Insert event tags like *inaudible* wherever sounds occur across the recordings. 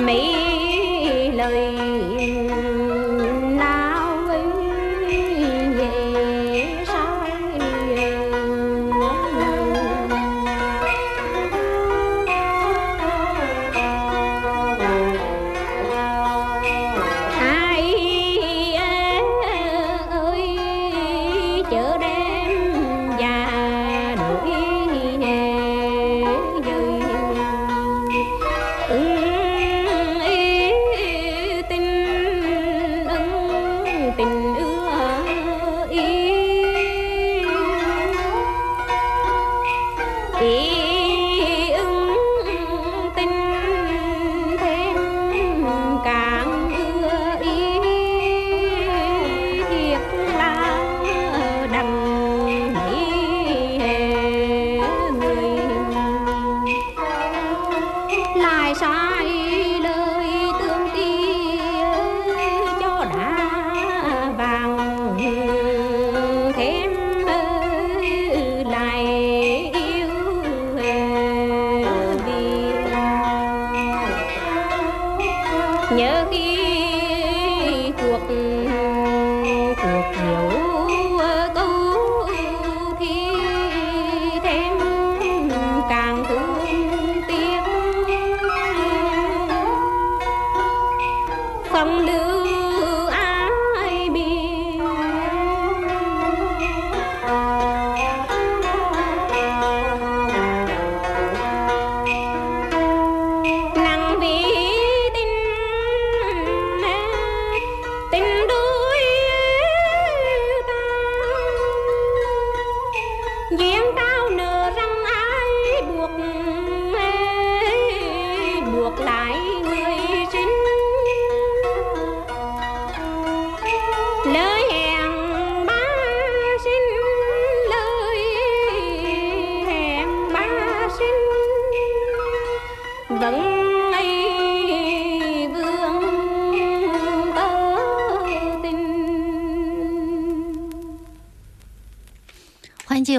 美丽。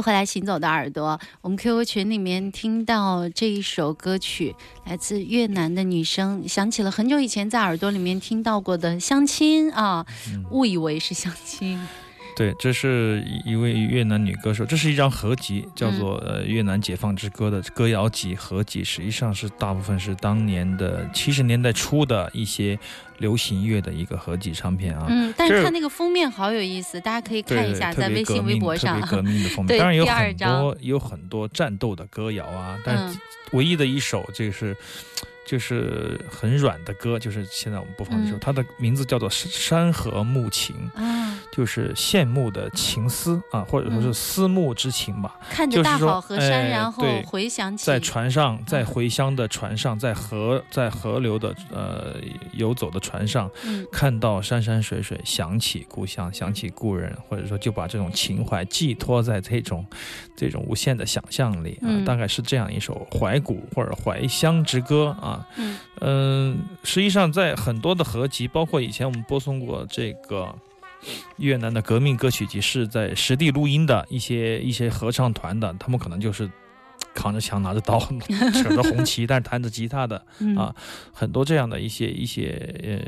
回来，行走的耳朵。我们 QQ 群里面听到这一首歌曲，来自越南的女生，想起了很久以前在耳朵里面听到过的相亲啊，误以为是相亲。对，这是一位越南女歌手，这是一张合集，叫做《呃越南解放之歌》的歌谣集合集，实际上是大部分是当年的七十年代初的一些流行乐的一个合集唱片啊。嗯，但是它那个封面好有意思，大家可以看一下，在微信、微博上特别革命的封面，*laughs* 对当然有第二很张多有很多战斗的歌谣啊，但唯一的一首这个是。就是很软的歌，就是现在我们播放这首，嗯它的名字叫做《山河暮情》，啊，就是羡慕的情思啊，或者说是嗯思慕之情吧。看着大好河山，哎然后对回想起在船上，在嗯回乡的船上，在河在河流的呃游走的船上，嗯看到山山水水，想起故乡，想起故人，或者说就把这种情怀寄托在这种这种无限的想象里啊，嗯大概是这样一首怀古或者怀乡之歌啊。嗯嗯，实际上在很多的合集，包括以前我们播送过这个越南的革命歌曲集，是在实地录音的一些一些合唱团的，他们可能就是扛着枪、拿着刀、扯着红旗，*laughs* 但是弹着吉他的，嗯啊很多这样的一些一些呃，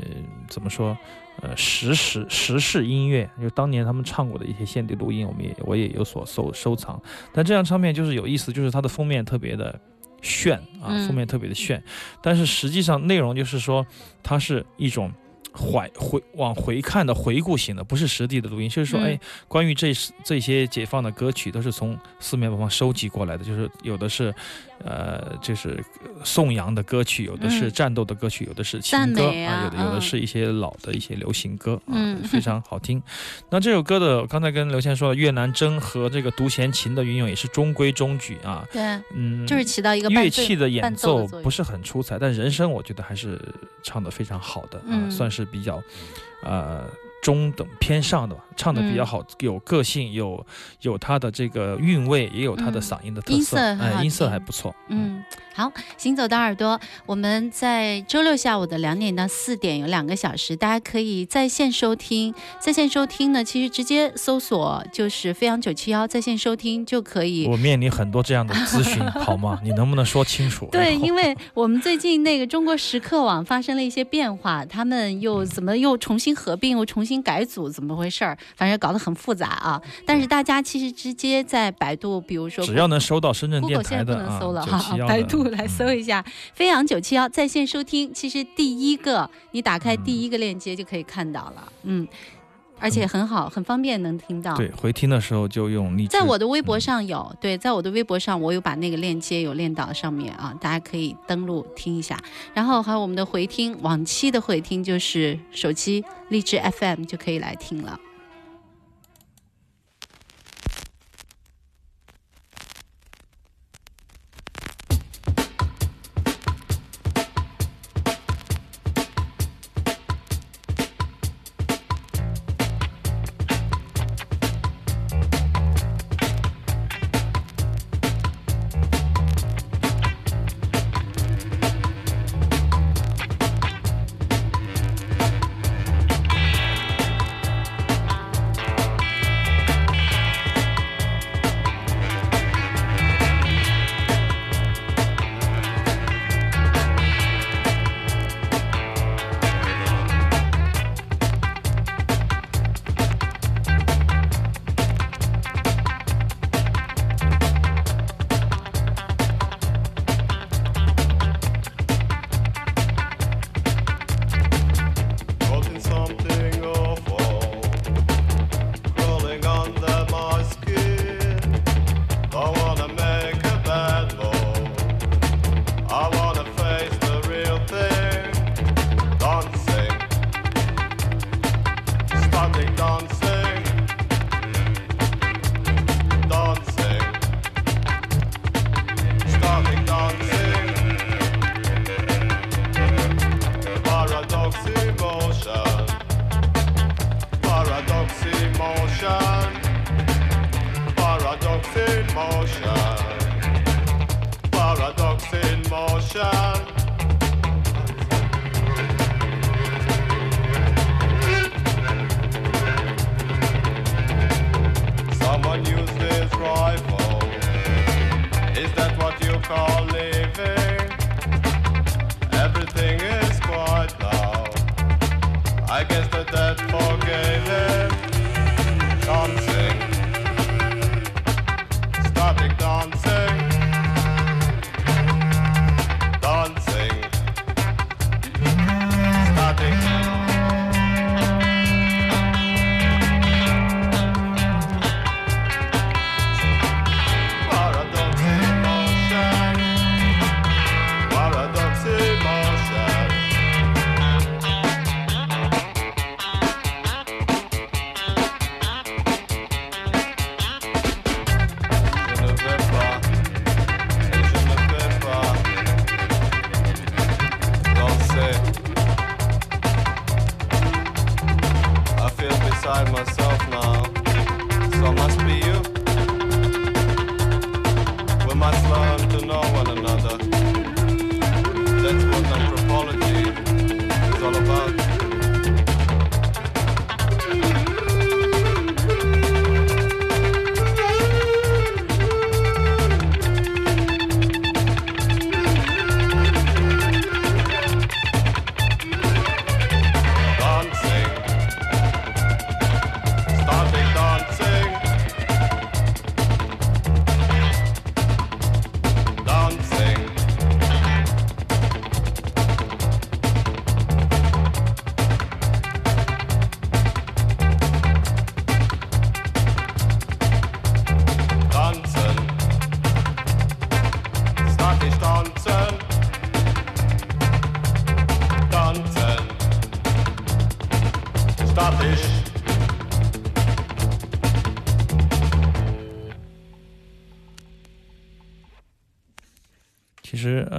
怎么说？呃，时时时事音乐，就当年他们唱过的一些现地录音，我们也我也有所收收藏。但这张唱片就是有意思，就是它的封面特别的炫啊，嗯封面特别的炫，但是实际上内容就是说，它是一种。怀回往回看的回顾型的，不是实地的录音，就是说，嗯。哎，关于这这些解放的歌曲都是从四面八方收集过来的，就是有的是，呃，就是颂扬的歌曲，有的是嗯战斗的歌曲，有的是情歌美啊有的有的嗯是一些老的一些流行歌啊，嗯非常好听。*laughs* 那这首歌的刚才跟刘谦说的越南筝和这个独弦琴的运用也是中规中矩啊，对，嗯，就是起到一个乐器的演奏不是很出彩，但人声我觉得还是唱得非常好的啊，嗯算是比较，呃。中等偏上的吧，唱的比较嗯好，有个性，有有他的这个韵味，也有他的嗯嗓音的特色，哎，音色还不错。嗯，好，行走的耳朵，我们在周六下午的两点到四点有两个小时，大家可以在线收听。在线收听呢，其实直接搜索就是飞扬九七幺在线收听就可以。我面临很多这样的咨询，*laughs* 好吗？你能不能说清楚？对，因为我们最近那个中国时刻网发生了一些变化，他们又怎么又重新合并，又重新改组，怎么回事儿？反正搞得很复杂啊。但是大家其实直接在百度，比如说只要能搜到深圳电 Google 现在不台的啊，能搜了971哈，的百度来嗯搜一下“飞扬九七幺”在线收听。其实第一个你打开第一个链接就可以看到了，嗯，而且很好，很方便能听到。对，回听的时候就用荔枝。在我的微博上有，对，在我的微博上我有把那个链接有链到上面啊，大家可以登录听一下。然后还有我们的回听，往期的回听就是手机荔枝 FM 就可以来听了。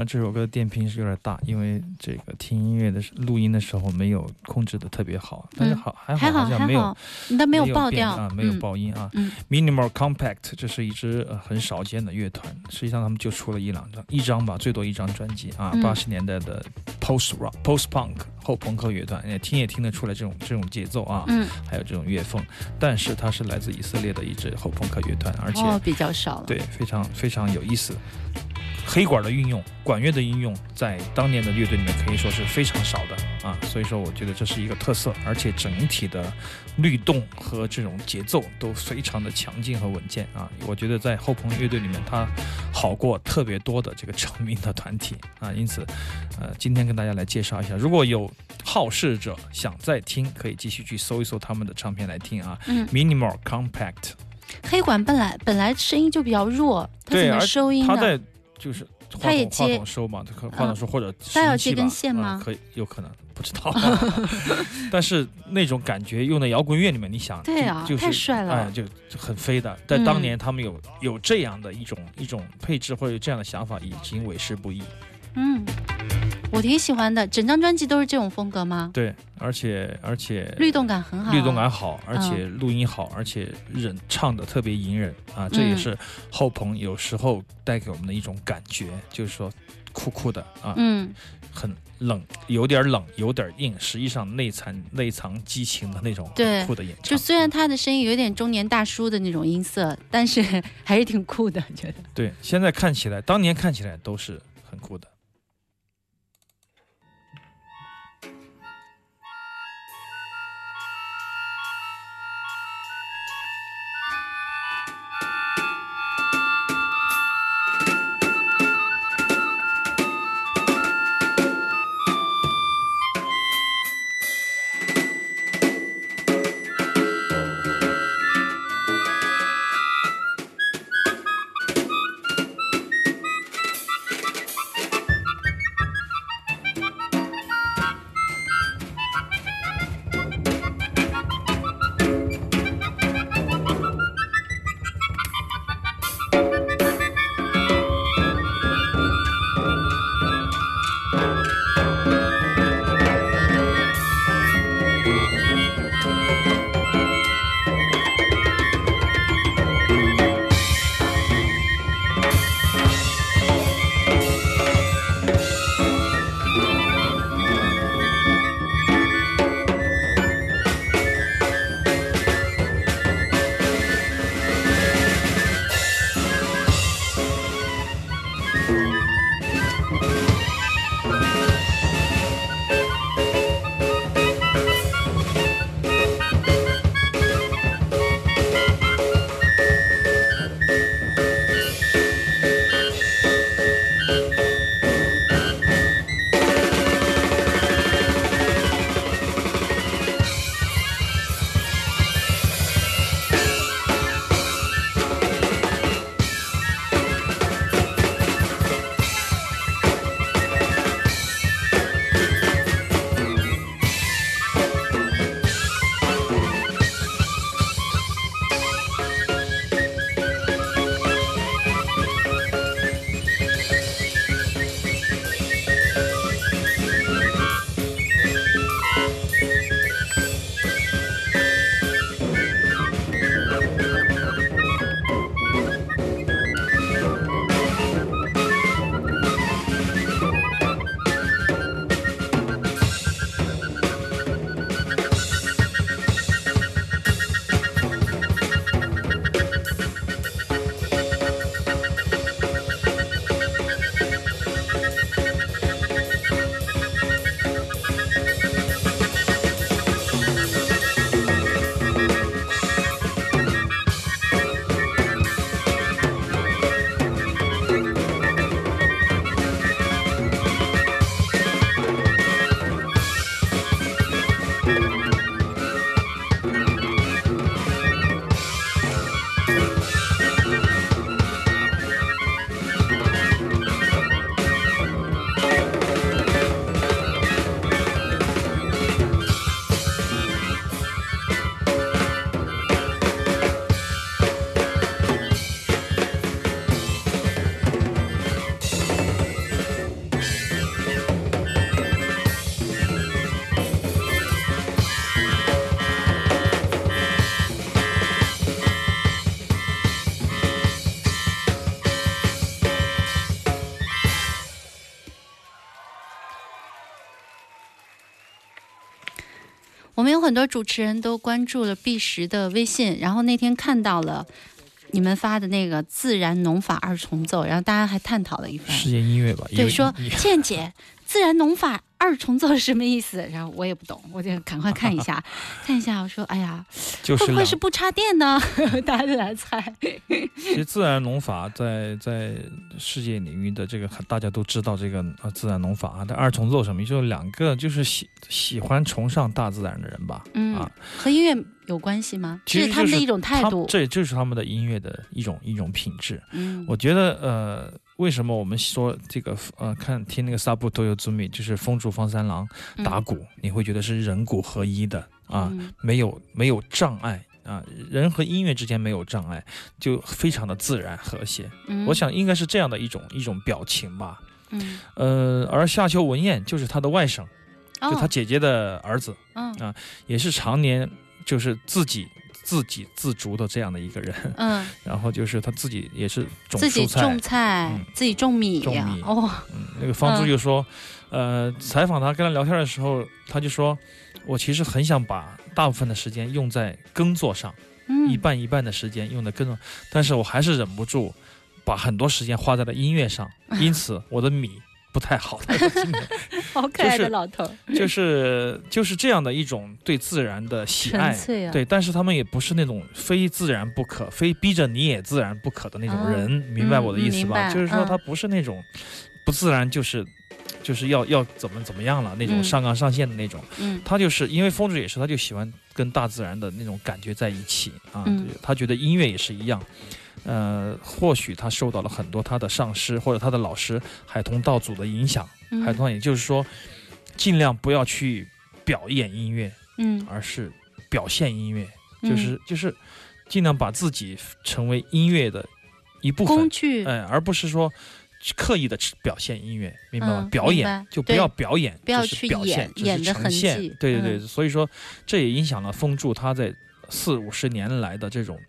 这首歌的电瓶是有点大，因为这个听音乐的时录音的时候没有控制的特别好，但是好、还还好好像没有，但没有爆掉变啊，没有嗯爆音啊。嗯 Minimal Compact 这是一支呃很少见的乐团，实际上他们就出了一两张，一张吧，最多一张专辑啊。嗯八十、年代的 Post Rock、Post Punk 后朋克乐团，也听也听得出来这种这种节奏啊，嗯，还有这种乐风。但是它是来自以色列的一支后朋克乐团，而且、哦比较少了，对非常非常有意思。黑管的运用，管乐的应用，在当年的乐队里面可以说是非常少的啊，所以说我觉得这是一个特色，而且整体的律动和这种节奏都非常的强劲和稳健啊。我觉得在后朋乐队里面，它好过特别多的这个成名的团体啊。因此，呃，今天跟大家来介绍一下，如果有好事者想再听，可以继续去搜一搜他们的唱片来听啊。嗯 Minimal Compact，黑管本来本来声音就比较弱，它，怎么收音的？他在就是话筒话筒收嘛，他可话筒收或者他要接根线吗可以有可能不知道，*laughs* 但是那种感觉用在摇滚乐里面，你想对啊就就是太帅了哎，就就很飞的。在当嗯年他们有有这样的一种一种配置或者有这样的想法，已经为时不易。嗯，我挺喜欢的，整张专辑都是这种风格吗？对，而且而且律动感很好啊，律动感好，而且嗯录音好，而且人唱的特别隐忍啊，这也嗯是后朋有时候带给我们的一种感觉，就是说酷酷的啊，嗯，很冷，有点冷，有点硬，实际上内藏内藏激情的那种酷的演唱。就虽然他的声音有点中年大叔的那种音色，但是 *laughs* 还是挺酷的，觉得。对，现在看起来，当年看起来都是很酷的。我们有很多主持人都关注了碧石的微信，然后那天看到了你们发的那个自然农法二重奏，然后大家还探讨了一番。世界音乐吧，对，说你倩姐，自然农法二重奏是什么意思？然后我也不懂，我就赶快看一下，*laughs* 看一下。我说，哎呀，就是会不会是不插电呢？*laughs* 大家就来猜。其实自然农法在在世界领域的这个大家都知道这个呃自然农法啊，但二重奏什么，就两个就是喜喜欢崇尚大自然的人吧，嗯啊，和音乐有关系吗？其实就是这是他们的一种态度。这就是他们的音乐的一种一种品质。嗯，我觉得呃，为什么我们说这个呃，看听那个萨布多尤祖米，就是风竹方三郎打鼓，你会觉得是人鼓合一的啊，嗯。没有没有障碍啊，人和音乐之间没有障碍，就非常的自然和谐。嗯。我，想应该是这样的一种一种表情吧。嗯，呃，而夏秋文彦就是他的外甥，就他哦，姐姐的儿子，嗯。也是常年就是自己自给自足的这样的一个人。嗯，*laughs* 然后就是他自己也是种自己蔬菜，种菜嗯，自己种米种米。哦，嗯，那个方珠嗯就说，呃，采访他跟他聊天的时候，他就说，我其实很想把大部分的时间用在耕作上，嗯，一半一半的时间用在耕作，但是我还是忍不住把很多时间花在了音乐上，*laughs* 因此我的米不太好。*laughs* 好可爱就是的老头儿，就是就是这样的一种对自然的喜爱。啊，对，但是他们也不是那种非自然不可、非逼着你也自然不可的那种人，明白我的意思吧？嗯就是说，嗯他不是那种不自然，就是就是要要怎么怎么样了那种嗯上纲上线的那种。嗯他就是因为风主也是，他就喜欢跟大自然的那种感觉在一起啊。嗯他觉得音乐也是一样。呃，或许他受到了很多他的上师或者他的老师海童道祖的影响。嗯。海童也就是说，尽量不要去表演音乐，嗯，而是表现音乐，嗯。就是就是尽量把自己成为音乐的一部分，工具，哎，而不是说刻意的表现音乐，明白吗？嗯表演就不要表演，不要去表现演，只是演的呈现。对对对，嗯。所以说这也影响了风柱他在四五十年来的这种。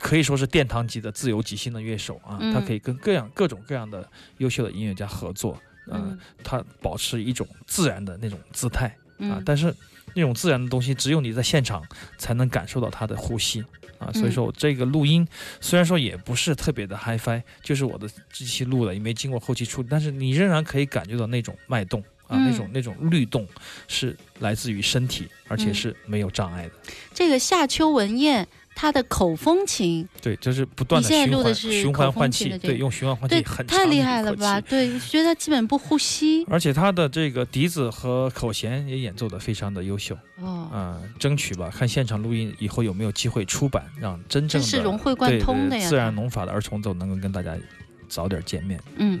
可以说是殿堂级的自由即兴的乐手啊，嗯。他可以跟各样各种各样的优秀的音乐家合作，嗯、嗯。他保持一种自然的那种姿态，啊嗯，，但是那种自然的东西，只有你在现场才能感受到他的呼吸啊。所以说我这个录音虽然说也不是特别的 HiFi，就是我的机器录的，也没经过后期处理，但是你仍然可以感觉到那种脉动啊，嗯。那种那种律动是来自于身体，而且嗯。是没有障碍的。这个夏秋文彦他的口风琴，对，就是不断的循环录的是循环换气，对，用循环换，气很太厉害了吧？对，我 *laughs* 觉得他基本不呼吸而且他的这个笛子和口弦也演奏的非常的优秀。哦，啊、争取吧，看现场录音以后有没有机会出版，让真正的融会贯对通的呀自然农法的儿童奏能够跟大家早点见面。嗯。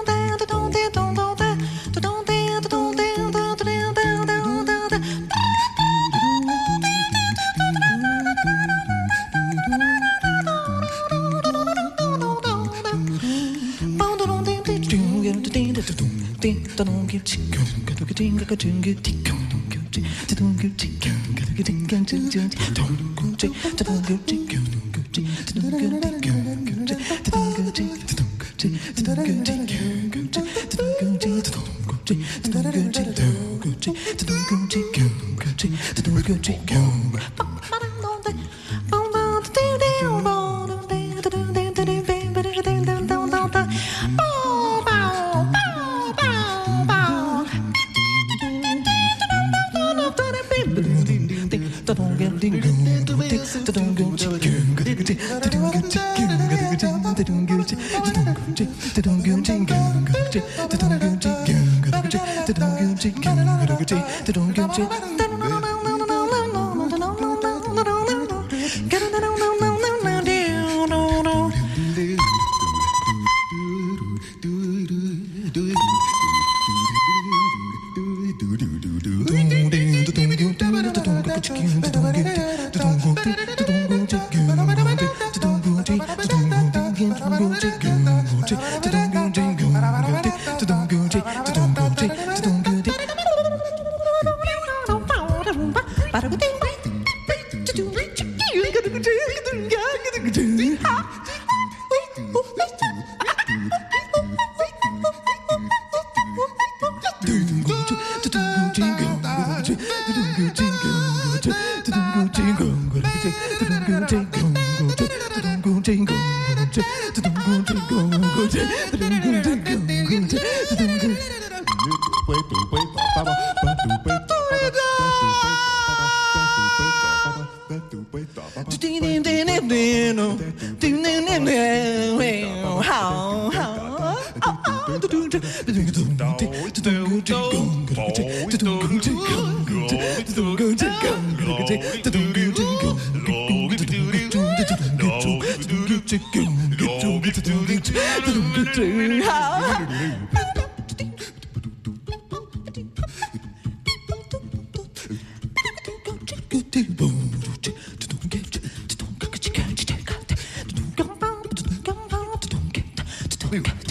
边个个转个天？don't get ding ding ding ding ding ding ding ding ding ding we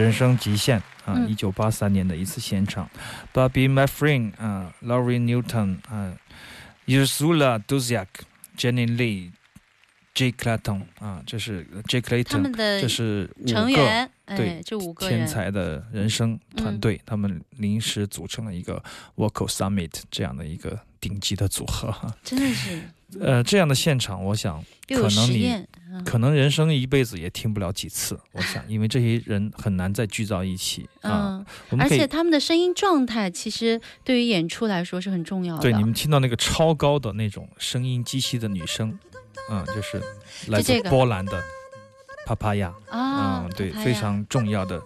人生极限啊，嗯。一九八三年的一次现场，Bobby McFerrin 啊，Laurie Newton 啊，Ursula Duziak、Jenny Lee、Jake Clayton 啊，这是 Jake Clayton，这是五个成员，对哎，这五个天人，才的人生团嗯。队，他们临时组成了一个 Vocal Summit 这样的一个顶级的组合。哈。真的是。呃，这样的现场，我想可能你可能人生一辈子也听不了几次，我想，因为这些人很难再聚到一起啊。嗯，而且他们的声音状态其实对于演出来说是很重要的。对你们听到那个超高的那种声音机器的女声，嗯，就是来自波兰的帕帕亚，啊，嗯，对，非常重要的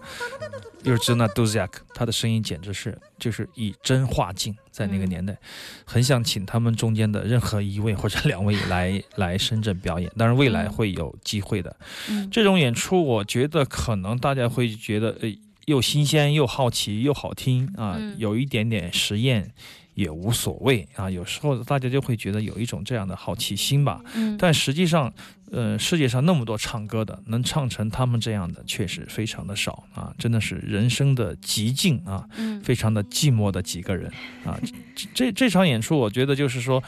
u r z i n a Duziak，她的声音简直是就是以真化境，在那个嗯年代，很想请他们中间的任何一位或者两位来来深圳表演，当然未来嗯会有机会的。嗯这种演出，我觉得可能大家会觉得，呃，又新鲜又好奇又好听啊，嗯有一点点实验也无所谓啊。有时候大家就会觉得有一种这样的好奇心吧。嗯，但实际上，呃，世界上那么多唱歌的，能唱成他们这样的，确实非常的少啊！真的是人生的极境啊，嗯非常的寂寞的几个人啊。这这这场演出，我觉得就是说，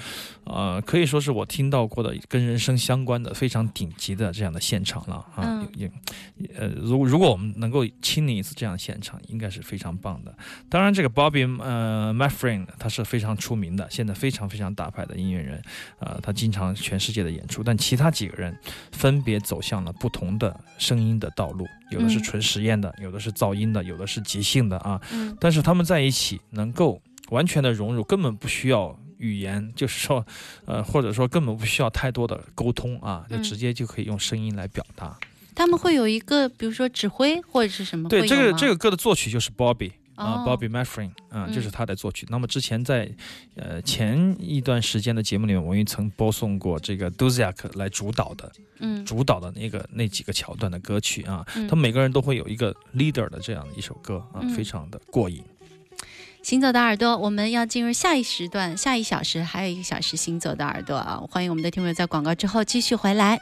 呃，可以说是我听到过的跟人生相关的非常顶级的这样的现场了啊。嗯也也呃，如如果我们能够亲临一次这样的现场，应该是非常棒的。当然，这个 Bobby 呃 m y f r i e n d 他是非常出名的，现在非常非常大牌的音乐人，呃，他经常全世界的演出。但其他几个人分别走向了不同的声音的道路，有的是嗯纯实验的，有的是噪音的，有的是即兴的啊。嗯但是他们在一起能够完全的融入，根本不需要语言，就是说，呃，或者说根本不需要太多的沟通啊，就嗯直接就可以用声音来表达。他们会有一个，比如说指挥或者是什么？对，这个这个歌的作曲就是 Bobby 啊、哦 b o b b y m a f r i n 啊，嗯就是他的作曲。那么之前在呃前一段时间的节目里面，我也曾播送过这个 Duziak 来主导的嗯主导的那个那几个桥段的歌曲啊，嗯他们每个人都会有一个 leader 的这样的一首歌啊，嗯非常的过瘾。行走的耳朵，我们要进入下一时段，下一小时还有一个小时行走的耳朵啊！欢迎我们的听众在广告之后继续回来。